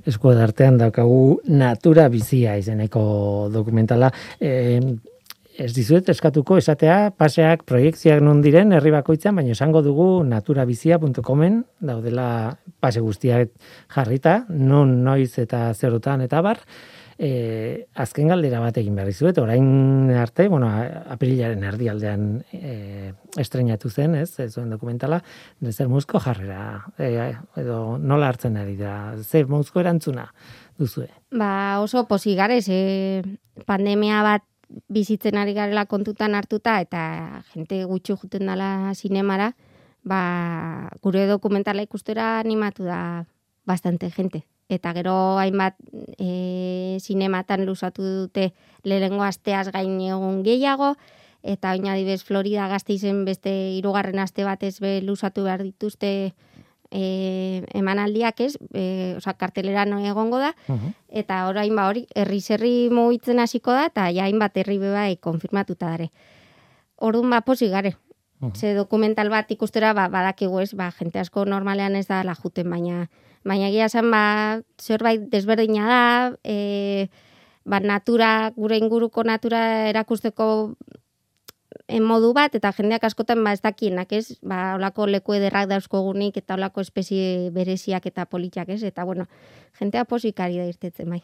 Eskuo artean daukagu natura bizia izeneko dokumentala. E, ez dizuet eskatuko esatea paseak proiektzioak non diren herri bakoitzan, baina esango dugu naturabizia.comen daudela pase guztiak jarrita, non noiz eta zerotan eta bar. E, azken galdera bat egin behar dizuet, orain arte, bueno, aprilaren erdialdean e, estrenatu zen, ez, ez zuen dokumentala, zer muzko jarrera, e, edo nola hartzen ari da, zer muzko erantzuna duzue? Ba, oso posigarez, e, pandemia bat bizitzen ari garela kontutan hartuta eta jente gutxu juten dela sinemara, ba, gure dokumentala ikustera animatu da bastante jente. Eta gero hainbat e, sinematan lusatu dute lehengo asteaz gain egun gehiago, eta oina adibes Florida gazte izen beste irugarren aste batez be lusatu behar dituzte e, emanaldiak ez, e, oza, kartelera no egongo da, eta orain ba hori, herri zerri mugitzen hasiko da, eta jain bat herri bebai konfirmatuta dare. Orduan ba, posi gare. Ze dokumental bat ikustera, ba, badakigu ez, ba, jente asko normalean ez da la juten, baina, baina gira zen, ba, zerbait desberdina da, e, ba, natura, gure inguruko natura erakusteko en modu bat, eta jendeak askotan ba ez dakienak, ez? Ba, olako leku ederrak dauzkogunik, eta olako espezie bereziak eta politiak, ez? Eta, bueno, jentea posikari da irtetzen, bai.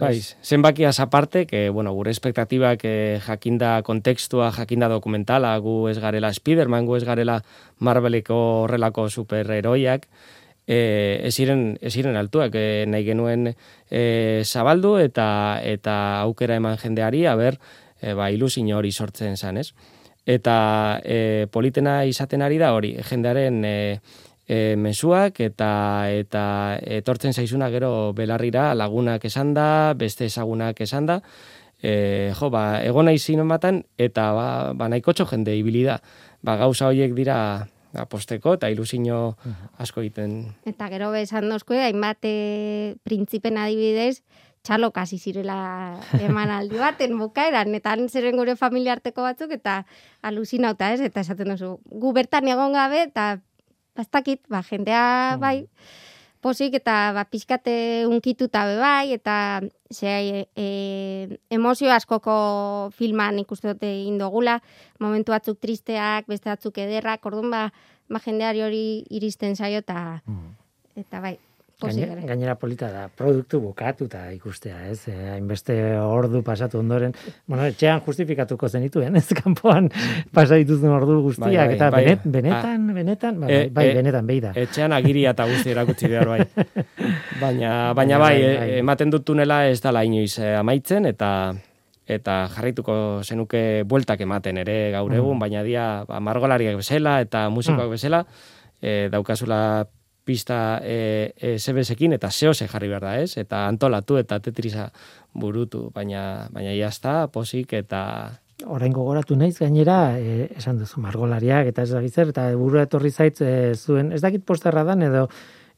Bai, zenbakiaz aparte, que, bueno, gure espektatibak eh, jakinda kontekstua, jakinda dokumentala, gu ez garela Spiderman, gu ez garela Marveleko horrelako superheroiak, eh, ez iren, ez iren altuak, eh, nahi genuen eh, zabaldu eta eta aukera eman jendeari, a ber, e, ba, ilusin hori sortzen zan, ez? Eta e, politena izaten ari da hori, jendearen e, e, mesuak eta eta etortzen zaizuna gero belarrira lagunak esan da, beste ezagunak esan da, e, jo, ba, egon nahi batan, eta ba, ba nahiko jende ibili da. Ba, gauza horiek dira aposteko eta ilusino asko egiten. Eta gero esan dozko, hainbat e, printzipen adibidez, txalo kasi zirela eman aldi baten bukaeran, eta zeren gure familia arteko batzuk, eta alusinauta ez, eta esaten duzu, gu bertan egon gabe, eta bastakit, ba, jendea mm. Posik, eta ba, pixkate unkituta be bai, eta ze, e, emozio askoko filman ikuste dute indogula, momentu batzuk tristeak, beste batzuk ederrak, orduan ba, ba jendeari hori iristen zaio, eta, mm. eta bai, Gainera, gainera polita da, produktu bukatuta ikustea, ez? Eh, hainbeste ordu pasatu ondoren, bueno, etxean justifikatuko zenituen, [LAUGHS] ez kanpoan pasa dituzun ordu guztiak, bai, bai, eta bai, benetan, ah. benetan, bai, e, bai, e, benetan, behi da. Etxean agiria eta guzti erakutsi behar, bai. [LAUGHS] baina, baina bai, bai, bai, ematen dut tunela ez da inoiz eh, amaitzen, eta eta jarrituko zenuke bueltak ematen ere gaur mm. egun, baina dia ba, margolariak bezala eta musikoak mm. bezala, e, daukazula pista e, e, zebezekin eta zeose jarri behar da, ez? Eta antolatu eta tetrisa burutu, baina baina jazta, posik eta... Orain gogoratu naiz gainera, e, esan duzu margolariak eta ez dakit zer, eta burua etorri zaitz e, zuen, ez dakit posterra dan edo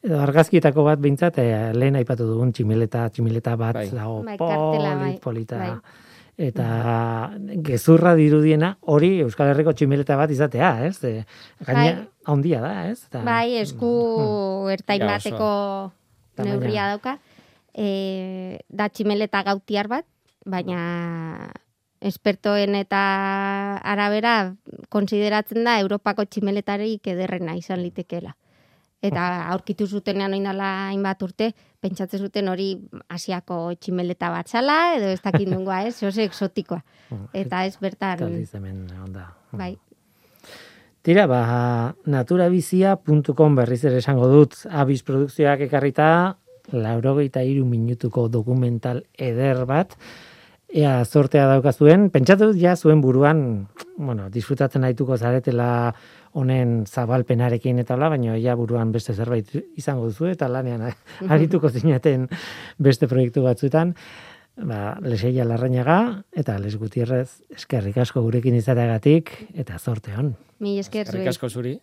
edo argazkietako bat behintzat, e, lehen aipatu dugun tximileta, tximileta bat Bai. dago Bai, kartela, bai. polit, polita. Bai. Eta gezurra dirudiena hori Euskal Herriko tximileta bat izatea, ez? E, gaina, Bai. handia da, ez? Eta, Bai, esku ertain Ja, bateko Tamaina. neurria dauka. E, da tximeleta gautiar bat, baina espertoen eta arabera konsideratzen da Europako tximeletarik ederrena izan litekeela. Eta aurkitu zutenean oin dela hainbat urte, pentsatzen zuten hori Asiako tximeleta bat zala, edo ez dakit nungoa, ez, oso exotikoa. Eta ez bertan, hemen onda. bai, Tira, ba, naturabizia.com berriz ere esango dut, abiz produkzioak ekarrita, laurogeita iru minutuko dokumental eder bat, ea zortea daukazuen, pentsatu ja zuen buruan, bueno, disfrutatzen haituko zaretela honen zabalpenarekin eta hola, baina ja buruan beste zerbait izango duzu eta lanean arituko zinaten beste proiektu batzuetan, ba, leseia larrainaga eta les gutierrez eskerrik asko gurekin izateagatik eta zorte hon. mi esker. Eskerrik asko zuri.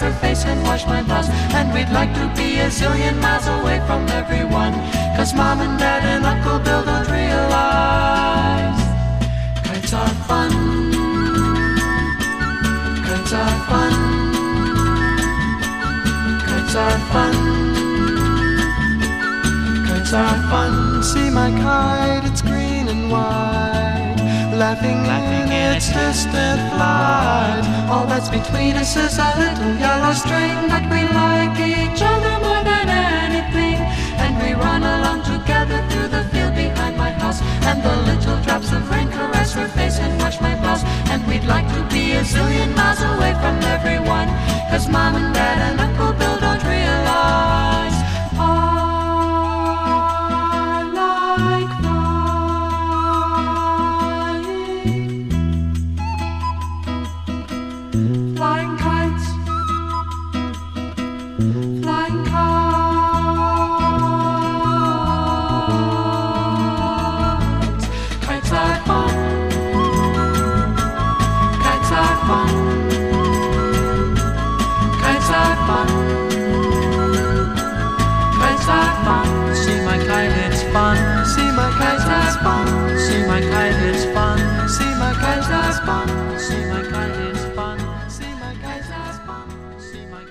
Her face and wash my blouse. And we'd like to be a zillion miles away from everyone. Cause mom and dad and Uncle Bill don't realize. Kites are fun. Kites are fun. Kites are fun. Kites are fun. See my kite, it's green and white. Laughing, laughing in its distant flight. All that's between us is a little yellow string, but we like each other more than anything. And we run along together through the field behind my house. And the little drops of rain caress her face and wash my blouse. And we'd like to be a zillion miles away from everyone. Cause mom and dad and Uncle Bill don't realize.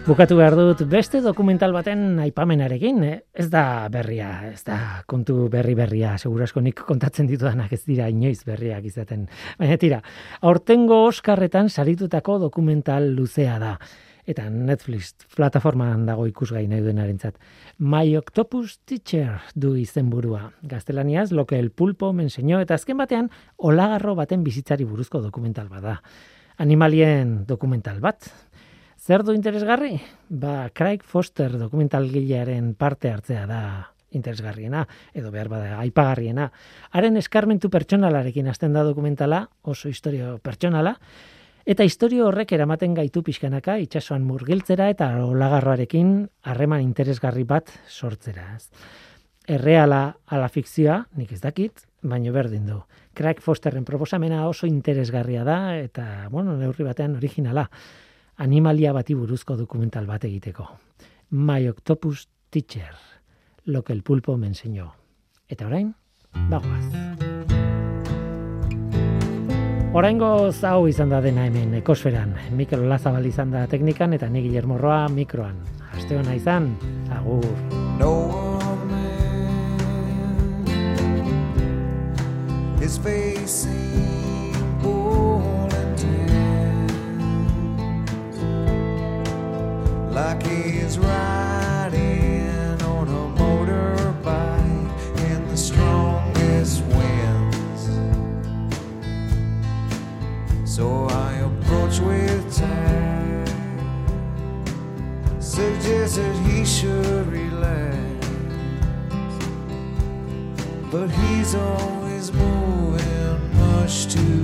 Bukatu behar dut beste dokumental baten aipamenarekin, eh? ez da berria, ez da kontu berri berria, segurasko nik kontatzen ditudanak ez dira inoiz berriak izaten. Baina tira, aurtengo Oskarretan saritutako dokumental luzea da. Eta Netflix plataformaan dago ikusgai nahi duenarentzat. My Octopus Teacher du izenburua. Gaztelaniaz, lo que el pulpo me enseñó, eta azken batean, olagarro baten bizitzari buruzko dokumental bada. Animalien dokumental bat, Zer du interesgarri? Ba, Craig Foster dokumentalgilearen parte hartzea da interesgarriena, edo behar bada aipagarriena. Haren eskarmentu pertsonalarekin hasten da dokumentala, oso historio pertsonala, eta historio horrek eramaten gaitu pixkanaka itsasoan murgiltzera eta olagarroarekin harreman interesgarri bat sortzera. ez. Erreala ala fikzioa, nik ez dakit, baino berdin du. Craig Fosterren proposamena oso interesgarria da eta, bueno, neurri batean originala. Animalia bati buruzko dokumental bat egiteko. My Octopus Teacher, lo que el pulpo me enseñó. Eta orain, bagoaz. Oraingo hau izan da dena hemen ekosferan. Mikel Olazabal izan da teknikan eta ni Guillermo Roa mikroan. Aste ona izan, agur. No man is facing like he's riding on a motorbike in the strongest winds. So I approach with tact suggested he should relax. But he's always moving much too